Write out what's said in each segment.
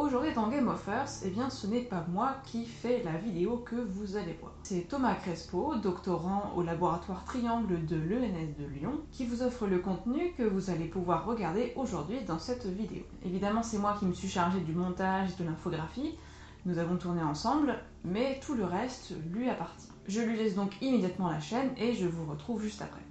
Aujourd'hui dans Game of Earth, eh bien ce n'est pas moi qui fais la vidéo que vous allez voir. C'est Thomas Crespo, doctorant au laboratoire Triangle de l'ENS de Lyon, qui vous offre le contenu que vous allez pouvoir regarder aujourd'hui dans cette vidéo. Évidemment c'est moi qui me suis chargé du montage et de l'infographie, nous avons tourné ensemble, mais tout le reste lui appartient. Je lui laisse donc immédiatement la chaîne et je vous retrouve juste après.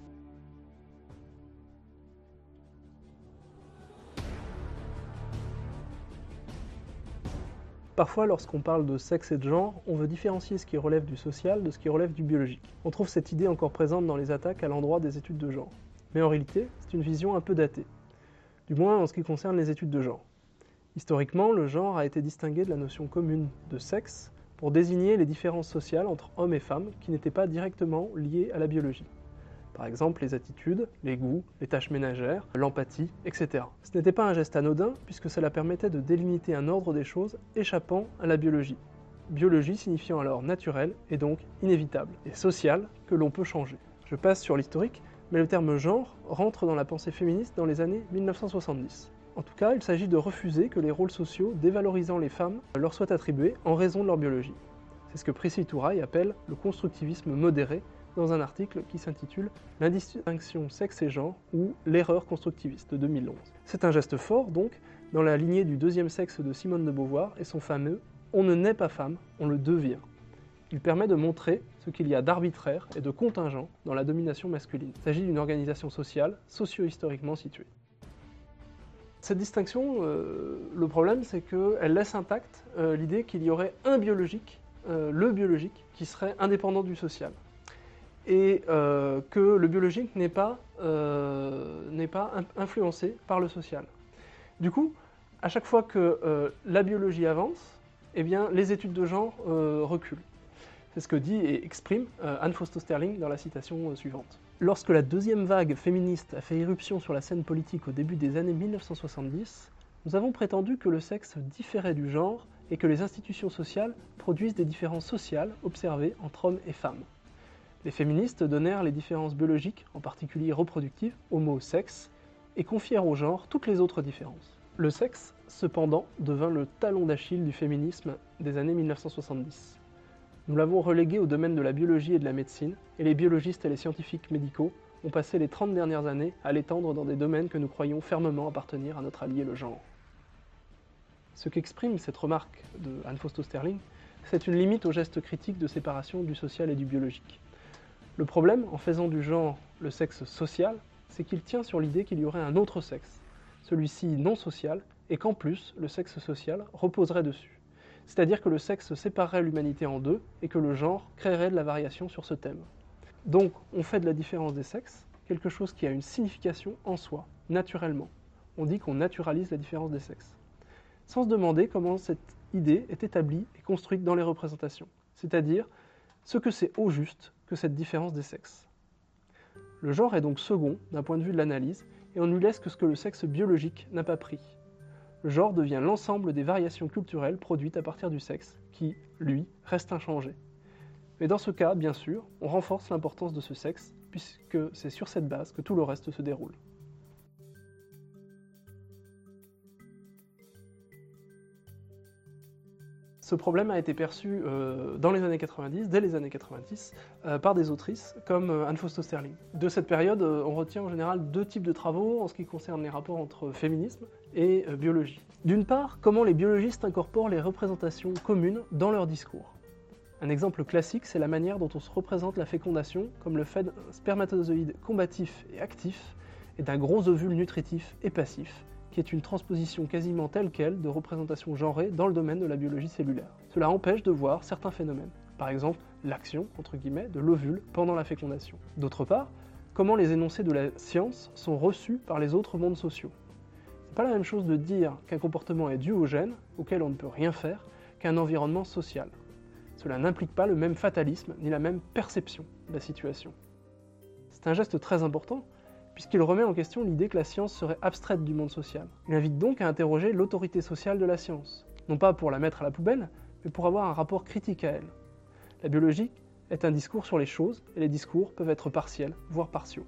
Parfois, lorsqu'on parle de sexe et de genre, on veut différencier ce qui relève du social de ce qui relève du biologique. On trouve cette idée encore présente dans les attaques à l'endroit des études de genre. Mais en réalité, c'est une vision un peu datée. Du moins en ce qui concerne les études de genre. Historiquement, le genre a été distingué de la notion commune de sexe pour désigner les différences sociales entre hommes et femmes qui n'étaient pas directement liées à la biologie par exemple les attitudes, les goûts, les tâches ménagères, l'empathie, etc. Ce n'était pas un geste anodin puisque cela permettait de délimiter un ordre des choses échappant à la biologie. Biologie signifiant alors naturel et donc inévitable, et social que l'on peut changer. Je passe sur l'historique, mais le terme genre rentre dans la pensée féministe dans les années 1970. En tout cas, il s'agit de refuser que les rôles sociaux dévalorisant les femmes leur soient attribués en raison de leur biologie. C'est ce que Priscille Touraille appelle le constructivisme modéré, dans un article qui s'intitule L'indistinction sexe et genre ou l'erreur constructiviste de 2011. C'est un geste fort donc dans la lignée du deuxième sexe de Simone de Beauvoir et son fameux On ne naît pas femme, on le devient. Il permet de montrer ce qu'il y a d'arbitraire et de contingent dans la domination masculine. Il s'agit d'une organisation sociale socio-historiquement située. Cette distinction, euh, le problème, c'est qu'elle laisse intacte euh, l'idée qu'il y aurait un biologique, euh, le biologique, qui serait indépendant du social et euh, que le biologique n'est pas, euh, pas influencé par le social. Du coup, à chaque fois que euh, la biologie avance, eh bien, les études de genre reculent. C'est ce que dit et exprime Anne Fausto-Sterling dans la citation suivante. Lorsque la deuxième vague féministe a fait irruption sur la scène politique au début des années 1970, nous avons prétendu que le sexe différait du genre et que les institutions sociales produisent des différences sociales observées entre hommes et femmes. Les féministes donnèrent les différences biologiques, en particulier reproductives, au mot sexe, et confièrent au genre toutes les autres différences. Le sexe, cependant, devint le talon d'Achille du féminisme des années 1970. Nous l'avons relégué au domaine de la biologie et de la médecine, et les biologistes et les scientifiques médicaux ont passé les 30 dernières années à l'étendre dans des domaines que nous croyons fermement appartenir à notre allié le genre. Ce qu'exprime cette remarque de Anne Fausto Sterling, c'est une limite au geste critique de séparation du social et du biologique. Le problème, en faisant du genre le sexe social, c'est qu'il tient sur l'idée qu'il y aurait un autre sexe, celui-ci non social, et qu'en plus, le sexe social reposerait dessus. C'est-à-dire que le sexe séparerait l'humanité en deux, et que le genre créerait de la variation sur ce thème. Donc, on fait de la différence des sexes quelque chose qui a une signification en soi, naturellement. On dit qu'on naturalise la différence des sexes. Sans se demander comment cette idée est établie et construite dans les représentations. C'est-à-dire ce que c'est au juste que cette différence des sexes. Le genre est donc second d'un point de vue de l'analyse, et on ne lui laisse que ce que le sexe biologique n'a pas pris. Le genre devient l'ensemble des variations culturelles produites à partir du sexe, qui, lui, reste inchangé. Mais dans ce cas, bien sûr, on renforce l'importance de ce sexe, puisque c'est sur cette base que tout le reste se déroule. Ce problème a été perçu euh, dans les années 90, dès les années 90, euh, par des autrices comme euh, Anne Fausto Sterling. De cette période, on retient en général deux types de travaux en ce qui concerne les rapports entre féminisme et biologie. D'une part, comment les biologistes incorporent les représentations communes dans leur discours. Un exemple classique, c'est la manière dont on se représente la fécondation comme le fait d'un spermatozoïde combatif et actif et d'un gros ovule nutritif et passif, qui est une transposition quasiment telle qu'elle de représentation genrée dans le domaine de la biologie cellulaire. Cela empêche de voir certains phénomènes, par exemple l'action, entre guillemets, de l'ovule pendant la fécondation. D'autre part, comment les énoncés de la science sont reçus par les autres mondes sociaux? C'est pas la même chose de dire qu'un comportement est dû au gène, auquel on ne peut rien faire, qu'un environnement social. Cela n'implique pas le même fatalisme ni la même perception de la situation. C'est un geste très important, puisqu'il remet en question l'idée que la science serait abstraite du monde social. Il invite donc à interroger l'autorité sociale de la science, non pas pour la mettre à la poubelle, mais pour avoir un rapport critique à elle. La biologie est un discours sur les choses, et les discours peuvent être partiels, voire partiaux.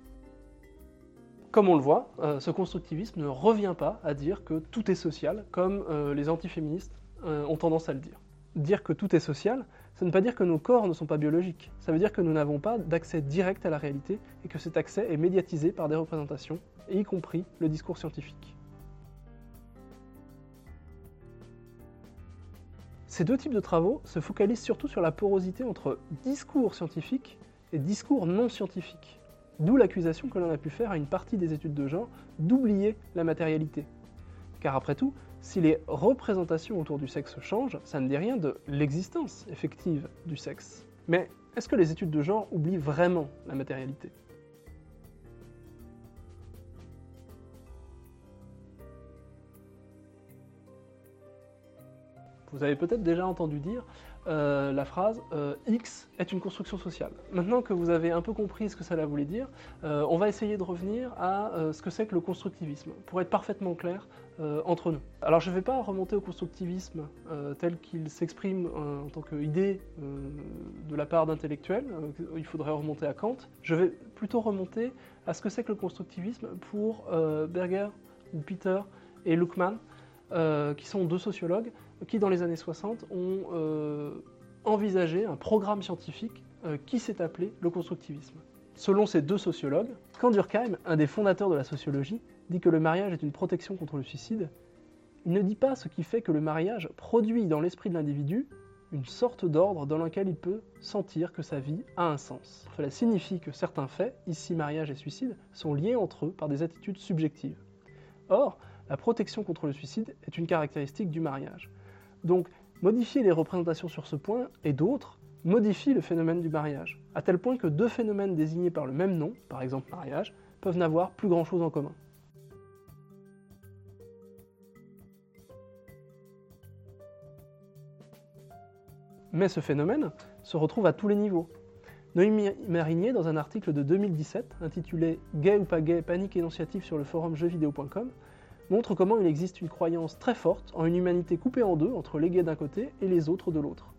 Comme on le voit, euh, ce constructivisme ne revient pas à dire que tout est social, comme euh, les antiféministes euh, ont tendance à le dire. Dire que tout est social, ça ne veut pas dire que nos corps ne sont pas biologiques. Ça veut dire que nous n'avons pas d'accès direct à la réalité et que cet accès est médiatisé par des représentations, y compris le discours scientifique. Ces deux types de travaux se focalisent surtout sur la porosité entre discours scientifique et discours non scientifique. D'où l'accusation que l'on a pu faire à une partie des études de genre d'oublier la matérialité. Car après tout, si les représentations autour du sexe changent, ça ne dit rien de l'existence effective du sexe. Mais est-ce que les études de genre oublient vraiment la matérialité? Vous avez peut-être déjà entendu dire euh, la phrase euh, X est une construction sociale. Maintenant que vous avez un peu compris ce que cela voulait dire, euh, on va essayer de revenir à ce que c'est que le constructivisme, pour être parfaitement clair entre nous. Alors je ne vais pas remonter au constructivisme tel qu'il s'exprime en tant qu'idée de la part d'intellectuels, il faudrait remonter à Kant, je vais plutôt remonter à ce que c'est que le constructivisme pour Berger ou Peter et Luckmann, qui sont deux sociologues qui, dans les années 60, ont euh, envisagé un programme scientifique euh, qui s'est appelé le constructivisme. Selon ces deux sociologues, Durkheim, un des fondateurs de la sociologie, dit que le mariage est une protection contre le suicide, il ne dit pas ce qui fait que le mariage produit dans l'esprit de l'individu une sorte d'ordre dans lequel il peut sentir que sa vie a un sens. Cela signifie que certains faits, ici mariage et suicide, sont liés entre eux par des attitudes subjectives. Or, la protection contre le suicide est une caractéristique du mariage. Donc, modifier les représentations sur ce point et d'autres modifie le phénomène du mariage, à tel point que deux phénomènes désignés par le même nom, par exemple mariage, peuvent n'avoir plus grand-chose en commun. Mais ce phénomène se retrouve à tous les niveaux. Noémie Marinier, dans un article de 2017 intitulé Gay ou pas gay, panique énonciative sur le forum jeuxvideo.com, montre comment il existe une croyance très forte en une humanité coupée en deux entre les gays d'un côté et les autres de l'autre,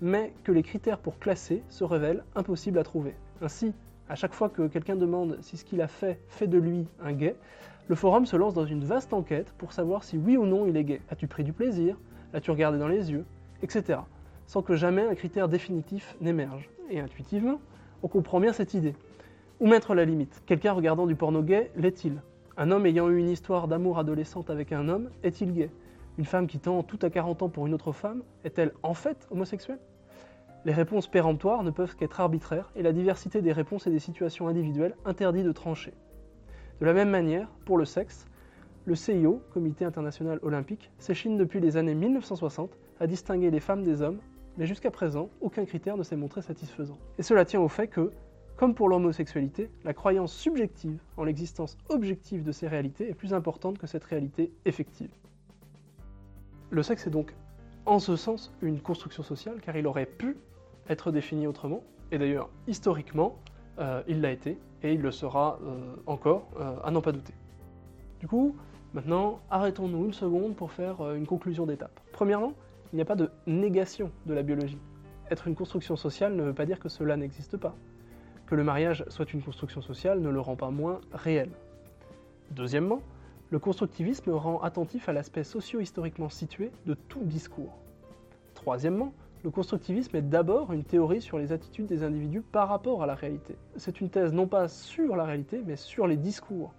mais que les critères pour classer se révèlent impossibles à trouver. Ainsi, à chaque fois que quelqu'un demande si ce qu'il a fait fait de lui un gay, le forum se lance dans une vaste enquête pour savoir si oui ou non il est gay. As-tu pris du plaisir? L'as-tu regardé dans les yeux? Etc. Sans que jamais un critère définitif n'émerge. Et intuitivement, on comprend bien cette idée. Où mettre la limite? Quelqu'un regardant du porno gay l'est-il? Un homme ayant eu une histoire d'amour adolescente avec un homme est-il gay? Une femme qui tend tout à 40 ans pour une autre femme est-elle en fait homosexuelle? Les réponses péremptoires ne peuvent qu'être arbitraires et la diversité des réponses et des situations individuelles interdit de trancher. De la même manière, pour le sexe, le CIO, Comité international olympique, s'échine depuis les années 1960 à distinguer les femmes des hommes, mais jusqu'à présent, aucun critère ne s'est montré satisfaisant. Et cela tient au fait que, comme pour l'homosexualité, la croyance subjective en l'existence objective de ces réalités est plus importante que cette réalité effective. Le sexe est donc en ce sens une construction sociale car il aurait pu être défini autrement, et d'ailleurs historiquement euh, il l'a été, et il le sera euh, encore, euh, à n'en pas douter. Du coup, maintenant, arrêtons-nous une seconde pour faire une conclusion d'étape. Premièrement, il n'y a pas de négation de la biologie. Être une construction sociale ne veut pas dire que cela n'existe pas. Que le mariage soit une construction sociale ne le rend pas moins réel. Deuxièmement, le constructivisme rend attentif à l'aspect socio-historiquement situé de tout discours. Troisièmement, le constructivisme est d'abord une théorie sur les attitudes des individus par rapport à la réalité. C'est une thèse non pas sur la réalité, mais sur les discours.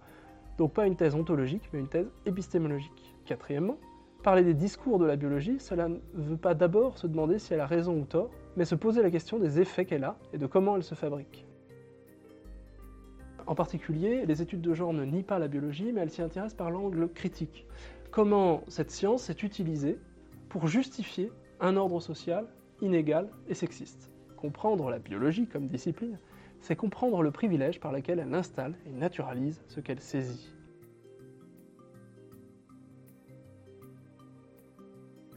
Donc pas une thèse ontologique, mais une thèse épistémologique. Quatrièmement, parler des discours de la biologie, cela ne veut pas d'abord se demander si elle a raison ou tort, mais se poser la question des effets qu'elle a et de comment elle se fabrique. En particulier, les études de genre ne nient pas la biologie, mais elles s'y intéressent par l'angle critique. Comment cette science est utilisée pour justifier un ordre social inégal et sexiste. Comprendre la biologie comme discipline, c'est comprendre le privilège par lequel elle installe et naturalise ce qu'elle saisit.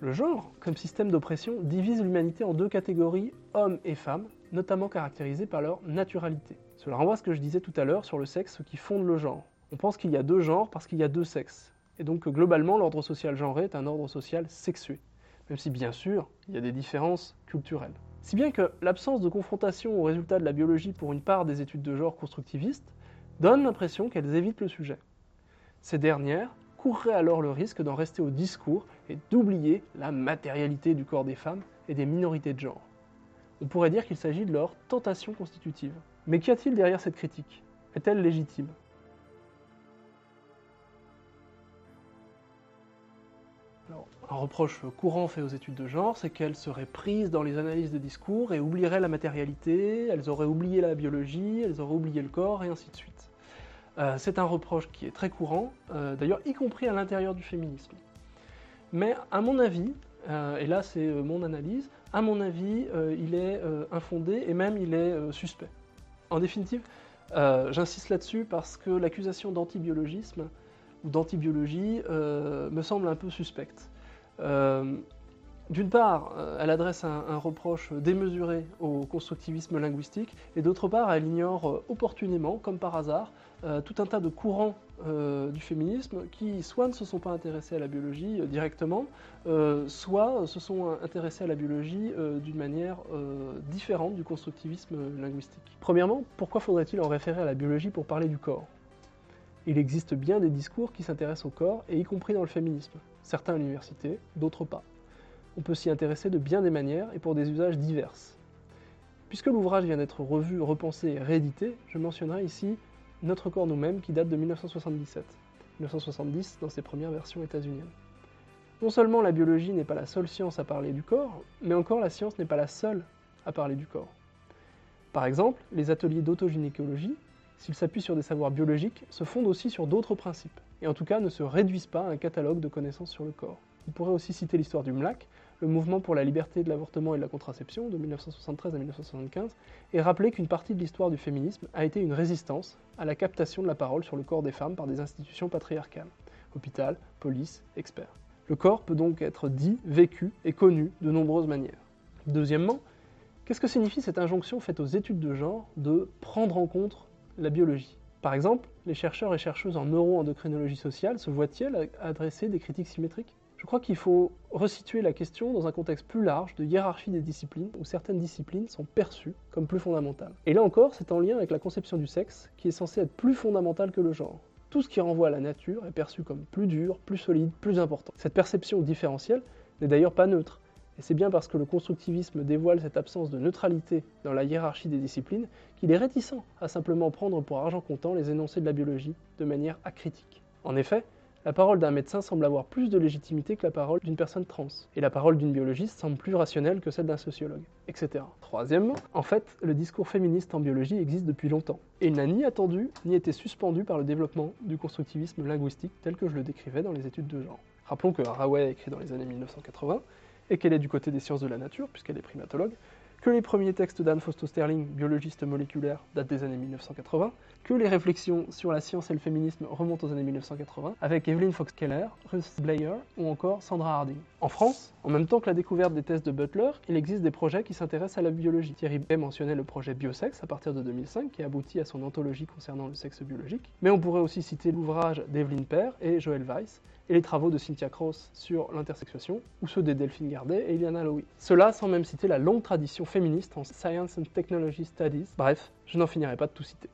Le genre, comme système d'oppression, divise l'humanité en deux catégories, hommes et femmes, notamment caractérisées par leur naturalité. Cela renvoie à ce que je disais tout à l'heure sur le sexe qui fonde le genre. On pense qu'il y a deux genres parce qu'il y a deux sexes, et donc que globalement l'ordre social genré est un ordre social sexué, même si bien sûr il y a des différences culturelles. Si bien que l'absence de confrontation aux résultats de la biologie pour une part des études de genre constructivistes donnent l'impression qu'elles évitent le sujet. Ces dernières courraient alors le risque d'en rester au discours et d'oublier la matérialité du corps des femmes et des minorités de genre. On pourrait dire qu'il s'agit de leur tentation constitutive. Mais qu'y a-t-il derrière cette critique? Est-elle légitime? Un reproche courant fait aux études de genre, c'est qu'elles seraient prises dans les analyses de discours et oublieraient la matérialité, elles auraient oublié la biologie, elles auraient oublié le corps, et ainsi de suite. Euh, c'est un reproche qui est très courant, euh, d'ailleurs y compris à l'intérieur du féminisme. Mais à mon avis, euh, et là c'est mon analyse, à mon avis, il est infondé et même il est suspect. En définitive, j'insiste là-dessus parce que l'accusation d'antibiologisme ou d'antibiologie me semble un peu suspecte. D'une part, elle adresse un, reproche démesuré au constructivisme linguistique, et d'autre part, elle ignore opportunément, comme par hasard, euh, tout un tas de courants euh, du féminisme qui soit ne se sont pas intéressés à la biologie euh, directement, soit se sont intéressés à la biologie d'une manière différente du constructivisme linguistique. Premièrement, pourquoi faudrait-il en référer à la biologie pour parler du corps? Il existe bien des discours qui s'intéressent au corps, et y compris dans le féminisme. Certains à l'université, d'autres pas. On peut s'y intéresser de bien des manières et pour des usages divers. Puisque l'ouvrage vient d'être revu, repensé et réédité, je mentionnerai ici notre corps nous-mêmes qui date de 1977. 1970 dans ses premières versions états-uniennes. Non seulement la biologie n'est pas la seule science à parler du corps, mais encore la science n'est pas la seule à parler du corps. Par exemple, les ateliers d'autogynécologie, s'ils s'appuient sur des savoirs biologiques, se fondent aussi sur d'autres principes, et en tout cas ne se réduisent pas à un catalogue de connaissances sur le corps. On pourrait aussi citer l'histoire du MLAC, le mouvement pour la liberté de l'avortement et de la contraception de 1973 à 1975, et rappeler qu'une partie de l'histoire du féminisme a été une résistance à la captation de la parole sur le corps des femmes par des institutions patriarcales, hôpital, police, experts. Le corps peut donc être dit, vécu et connu de nombreuses manières. Deuxièmement, qu'est-ce que signifie cette injonction faite aux études de genre de prendre en compte la biologie? Par exemple, les chercheurs et chercheuses en neuroendocrinologie sociale se voient-ils adresser des critiques symétriques? Je crois qu'il faut resituer la question dans un contexte plus large de hiérarchie des disciplines, où certaines disciplines sont perçues comme plus fondamentales. Et là encore, c'est en lien avec la conception du sexe, qui est censée être plus fondamentale que le genre. Tout ce qui renvoie à la nature est perçu comme plus dur, plus solide, plus important. Cette perception différentielle n'est d'ailleurs pas neutre. Et c'est bien parce que le constructivisme dévoile cette absence de neutralité dans la hiérarchie des disciplines qu'il est réticent à simplement prendre pour argent comptant les énoncés de la biologie de manière acritique. En effet, la parole d'un médecin semble avoir plus de légitimité que la parole d'une personne trans, et la parole d'une biologiste semble plus rationnelle que celle d'un sociologue, etc. Troisièmement, en fait, le discours féministe en biologie existe depuis longtemps, et il n'a ni attendu ni été suspendu par le développement du constructivisme linguistique tel que je le décrivais dans les études de genre. Rappelons que Haraway a écrit dans les années 1980, et qu'elle est du côté des sciences de la nature, puisqu'elle est primatologue, que les premiers textes d'Anne Fausto-Sterling, biologiste moléculaire, datent des années 1980, que les réflexions sur la science et le féminisme remontent aux années 1980, avec Evelyn Fox-Keller, Ruth Blair ou encore Sandra Harding. En France, en même temps que la découverte des tests de Butler, il existe des projets qui s'intéressent à la biologie. Thierry Bay mentionnait le projet Biosex à partir de 2005, qui aboutit à son anthologie concernant le sexe biologique, mais on pourrait aussi citer l'ouvrage d'Evelyn Pear et Joël Weiss, et les travaux de Cynthia Cross sur l'intersexuation, ou ceux des Delphine Gardet et Iliana Lowy. Cela sans même citer la longue tradition féministe en Science and Technology Studies. Bref, je n'en finirai pas de tout citer.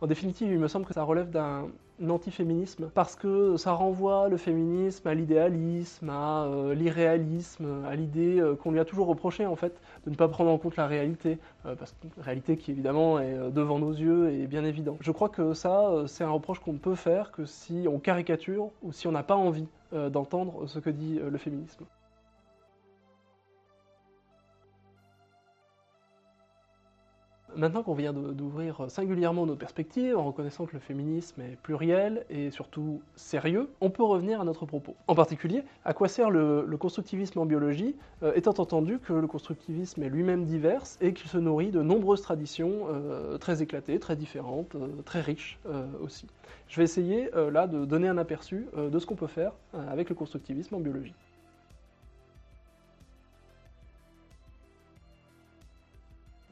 En définitive, il me semble que ça relève d'un antiféminisme parce que ça renvoie le féminisme à l'idéalisme, à euh, l'irréalisme, à l'idée euh, qu'on lui a toujours reproché en fait de ne pas prendre en compte la réalité, euh, parce que réalité qui évidemment est devant nos yeux et bien évident. Je crois que ça, c'est un reproche qu'on ne peut faire que si on caricature ou si on n'a pas envie d'entendre ce que dit le féminisme. Maintenant qu'on vient d'ouvrir singulièrement nos perspectives, en reconnaissant que le féminisme est pluriel et surtout sérieux, on peut revenir à notre propos. En particulier, à quoi sert le, constructivisme en biologie, euh, étant entendu que le constructivisme est lui-même divers et qu'il se nourrit de nombreuses traditions euh, très éclatées, très différentes, euh, très riches aussi. Je vais essayer là de donner un aperçu de ce qu'on peut faire avec le constructivisme en biologie.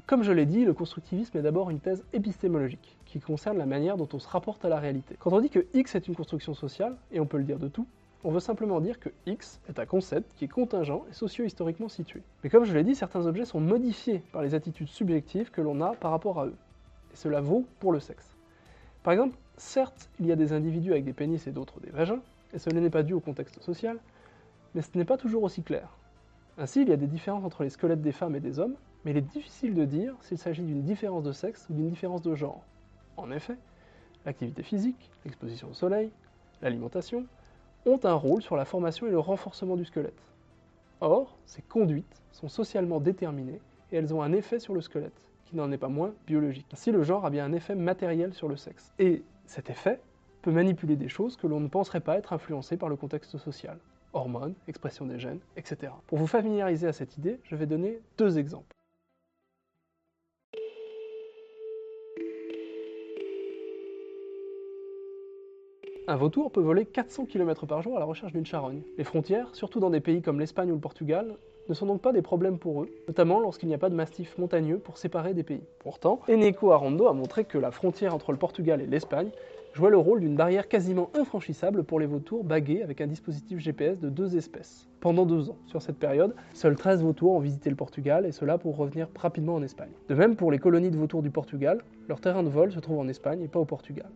Comme je l'ai dit, le constructivisme est d'abord une thèse épistémologique, qui concerne la manière dont on se rapporte à la réalité. Quand on dit que X est une construction sociale, et on peut le dire de tout, on veut simplement dire que X est un concept qui est contingent et socio-historiquement situé. Mais comme je l'ai dit, certains objets sont modifiés par les attitudes subjectives que l'on a par rapport à eux. et cela vaut pour le sexe. Par exemple, certes, il y a des individus avec des pénis et d'autres des vagins, et cela n'est pas dû au contexte social, mais ce n'est pas toujours aussi clair. Ainsi, il y a des différences entre les squelettes des femmes et des hommes, mais il est difficile de dire s'il s'agit d'une différence de sexe ou d'une différence de genre. En effet, l'activité physique, l'exposition au soleil, l'alimentation, ont un rôle sur la formation et le renforcement du squelette. Or, ces conduites sont socialement déterminées et elles ont un effet sur le squelette, qui n'en est pas moins biologique. Ainsi, le genre a bien un effet matériel sur le sexe. Et cet effet peut manipuler des choses que l'on ne penserait pas être influencées par le contexte social. Hormones, expression des gènes, etc. Pour vous familiariser à cette idée, je vais donner deux exemples. Un vautour peut voler 400 km par jour à la recherche d'une charogne. Les frontières, surtout dans des pays comme l'Espagne ou le Portugal, ne sont donc pas des problèmes pour eux, notamment lorsqu'il n'y a pas de massif montagneux pour séparer des pays. Pourtant, Eneco Arondo a montré que la frontière entre le Portugal et l'Espagne jouait le rôle d'une barrière quasiment infranchissable pour les vautours bagués avec un dispositif GPS de deux espèces. Pendant deux ans. Sur cette période, seuls 13 vautours ont visité le Portugal, et cela pour revenir rapidement en Espagne. De même pour les colonies de vautours du Portugal, leur terrain de vol se trouve en Espagne et pas au Portugal.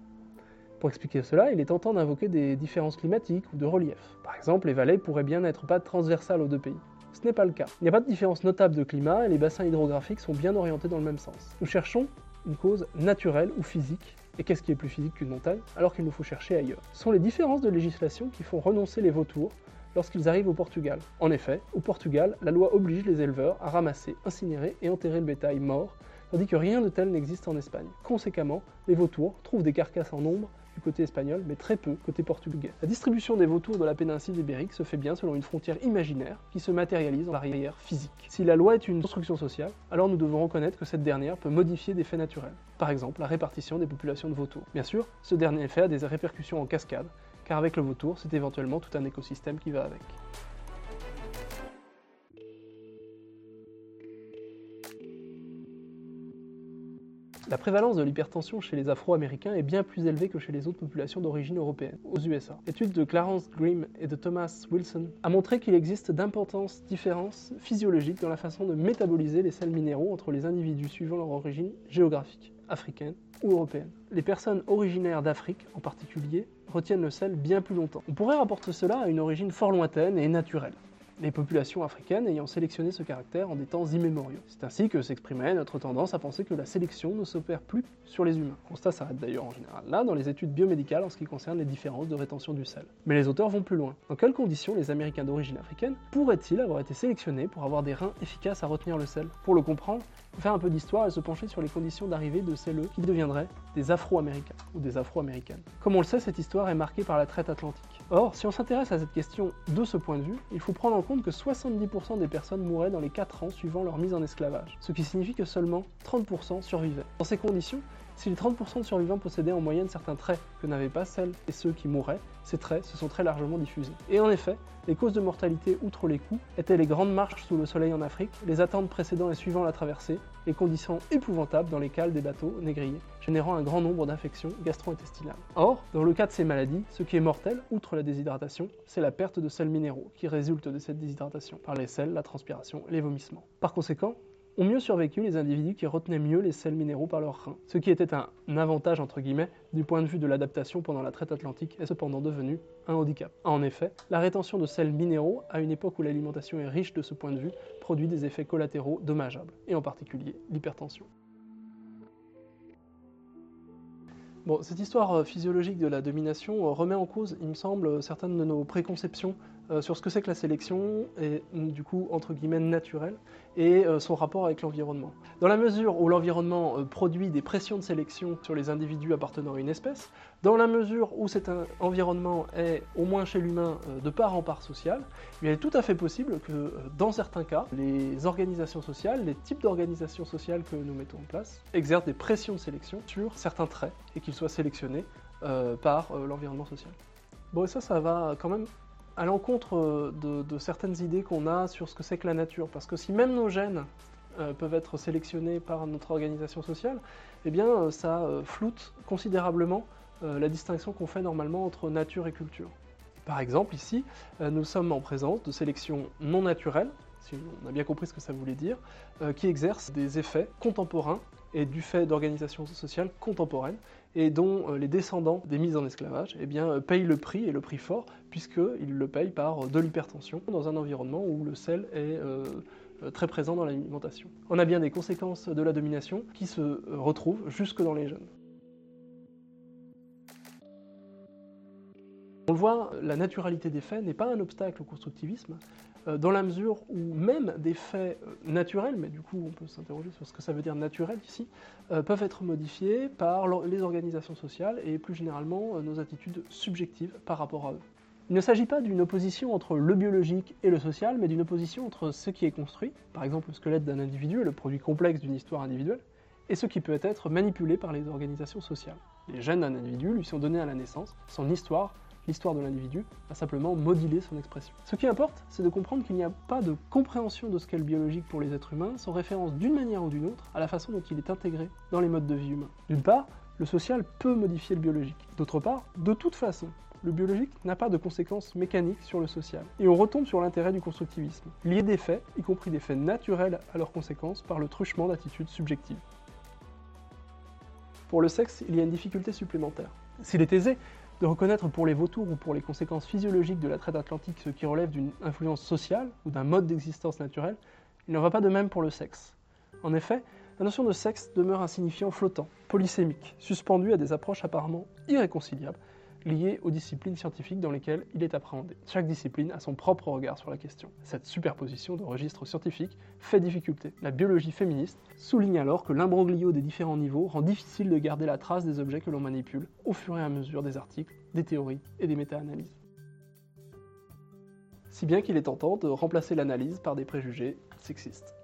Pour expliquer cela, il est tentant d'invoquer des différences climatiques ou de relief. Par exemple, les vallées pourraient bien n'être pas transversales aux deux pays. Ce n'est pas le cas. Il n'y a pas de différence notable de climat et les bassins hydrographiques sont bien orientés dans le même sens. Nous cherchons une cause naturelle ou physique. Et qu'est-ce qui est plus physique qu'une montagne alors qu'il nous faut chercher ailleurs? Ce sont les différences de législation qui font renoncer les vautours lorsqu'ils arrivent au Portugal. En effet, au Portugal, la loi oblige les éleveurs à ramasser, incinérer et enterrer le bétail mort, tandis que rien de tel n'existe en Espagne. Conséquemment, les vautours trouvent des carcasses en nombre côté espagnol, mais très peu côté portugais. La distribution des vautours de la péninsule ibérique se fait bien selon une frontière imaginaire qui se matérialise en barrière physique. Si la loi est une construction sociale, alors nous devons reconnaître que cette dernière peut modifier des faits naturels. Par exemple, la répartition des populations de vautours. Bien sûr, ce dernier effet a des répercussions en cascade, car avec le vautour, c'est éventuellement tout un écosystème qui va avec. La prévalence de l'hypertension chez les Afro-Américains est bien plus élevée que chez les autres populations d'origine européenne, aux USA. L'étude de Clarence Grimm et de Thomas Wilson a montré qu'il existe d'importantes différences physiologiques dans la façon de métaboliser les sels minéraux entre les individus suivant leur origine géographique, africaine ou européenne. Les personnes originaires d'Afrique, en particulier, retiennent le sel bien plus longtemps. On pourrait rapporter cela à une origine fort lointaine et naturelle les populations africaines ayant sélectionné ce caractère en des temps immémoriaux. C'est ainsi que s'exprimait notre tendance à penser que la sélection ne s'opère plus sur les humains. Constat s'arrête d'ailleurs en général là dans les études biomédicales en ce qui concerne les différences de rétention du sel. Mais les auteurs vont plus loin. Dans quelles conditions les Américains d'origine africaine pourraient-ils avoir été sélectionnés pour avoir des reins efficaces à retenir le sel? Pour le comprendre, faire un peu d'histoire et se pencher sur les conditions d'arrivée de celles qui deviendraient des Afro-Américains ou des Afro-Américaines. Comme on le sait, cette histoire est marquée par la traite atlantique. Or, si on s'intéresse à cette question de ce point de vue, il faut prendre en compte que 70% des personnes mouraient dans les 4 ans suivant leur mise en esclavage, ce qui signifie que seulement 30% survivaient. Dans ces conditions, si les 30% de survivants possédaient en moyenne certains traits que n'avaient pas celles et ceux qui mouraient, ces traits se sont très largement diffusés. Et en effet, les causes de mortalité outre les coups étaient les grandes marches sous le soleil en Afrique, les attentes précédant et suivant la traversée, les conditions épouvantables dans les cales des bateaux négriers, générant un grand nombre d'infections gastro-intestinales. Or, dans le cas de ces maladies, ce qui est mortel, outre la déshydratation, c'est la perte de sels minéraux qui résulte de cette déshydratation, par les sels, la transpiration et les vomissements. Par conséquent, ont mieux survécu les individus qui retenaient mieux les sels minéraux par leurs reins, ce qui était un avantage entre guillemets du point de vue de l'adaptation pendant la traite atlantique est cependant devenu un handicap. En effet, la rétention de sels minéraux à une époque où l'alimentation est riche de ce point de vue produit des effets collatéraux dommageables, et en particulier l'hypertension. Bon, cette histoire euh, physiologique de la domination euh, remet en cause, il me semble, certaines de nos préconceptions euh, sur ce que c'est que la sélection, et du coup, entre guillemets, naturelle, et euh, son rapport avec l'environnement. Dans la mesure où l'environnement euh, produit des pressions de sélection sur les individus appartenant à une espèce, dans la mesure où cet environnement est, au moins chez l'humain, de part en part social, il est tout à fait possible que, dans certains cas, les organisations sociales, les types d'organisations sociales que nous mettons en place, exercent des pressions de sélection sur certains traits, et qu'ils soient sélectionnés par l'environnement social. Bon, et ça, ça va quand même à l'encontre euh, de, certaines idées qu'on a sur ce que c'est que la nature. Parce que si même nos gènes euh, peuvent être sélectionnés par notre organisation sociale, eh bien euh, ça floute considérablement la distinction qu'on fait normalement entre nature et culture. Par exemple, ici, nous sommes en présence de sélections non naturelles, si on a bien compris ce que ça voulait dire, qui exercent des effets contemporains est du fait d'organisations sociales contemporaines et dont euh, les descendants des mises en esclavage eh euh, payent le prix, et le prix fort, puisqu'ils le payent par de l'hypertension dans un environnement où le sel est euh, très présent dans l'alimentation. On a bien des conséquences de la domination qui se retrouvent jusque dans les jeunes. On le voit, la naturalité des faits n'est pas un obstacle au constructivisme, euh, dans la mesure où même des faits euh, naturels, mais du coup on peut s'interroger sur ce que ça veut dire naturel ici, euh, peuvent être modifiés par les organisations sociales et plus généralement nos attitudes subjectives par rapport à eux. Il ne s'agit pas d'une opposition entre le biologique et le social, mais d'une opposition entre ce qui est construit, par exemple le squelette d'un individu, le produit complexe d'une histoire individuelle, et ce qui peut être manipulé par les organisations sociales. Les gènes d'un individu lui sont donnés à la naissance, son histoire l'histoire de l'individu a simplement modulé son expression. Ce qui importe, c'est de comprendre qu'il n'y a pas de compréhension de ce qu'est le biologique pour les êtres humains sans référence d'une manière ou d'une autre à la façon dont il est intégré dans les modes de vie humains. D'une part, le social peut modifier le biologique. D'autre part, de toute façon, le biologique n'a pas de conséquences mécaniques sur le social. Et on retombe sur l'intérêt du constructivisme, lier des faits, y compris des faits naturels à leurs conséquences, par le truchement d'attitudes subjectives. Pour le sexe, il y a une difficulté supplémentaire. S'il est aisé de reconnaître pour les vautours ou pour les conséquences physiologiques de la traite atlantique ce qui relève d'une influence sociale ou d'un mode d'existence naturel, il n'en va pas de même pour le sexe. En effet, la notion de sexe demeure un signifiant flottant, polysémique, suspendu à des approches apparemment irréconciliables, liées aux disciplines scientifiques dans lesquelles il est appréhendé. Chaque discipline a son propre regard sur la question. Cette superposition de registres scientifiques fait difficulté. La biologie féministe souligne alors que l'imbroglio des différents niveaux rend difficile de garder la trace des objets que l'on manipule au fur et à mesure des articles, des théories et des méta-analyses. Si bien qu'il est tentant de remplacer l'analyse par des préjugés sexistes.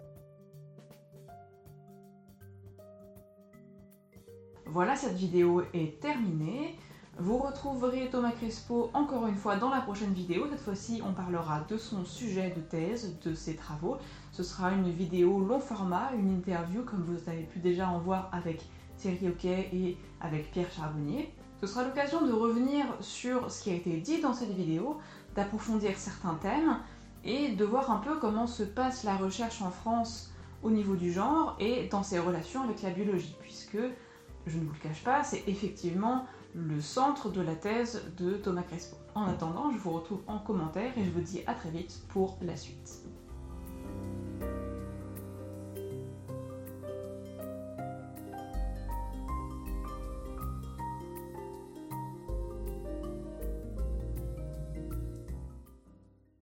Voilà, cette vidéo est terminée. Vous retrouverez Thomas Crespo encore une fois dans la prochaine vidéo. Cette fois-ci, on parlera de son sujet de thèse, de ses travaux. Ce sera une vidéo long format, une interview comme vous avez pu déjà en voir avec Thierry Hockey et avec Pierre Charbonnier. Ce sera l'occasion de revenir sur ce qui a été dit dans cette vidéo, d'approfondir certains thèmes et de voir un peu comment se passe la recherche en France au niveau du genre et dans ses relations avec la biologie, puisque, je ne vous le cache pas, c'est effectivement le centre de la thèse de Thomas Crespo. En attendant, je vous retrouve en commentaire et je vous dis à très vite pour la suite.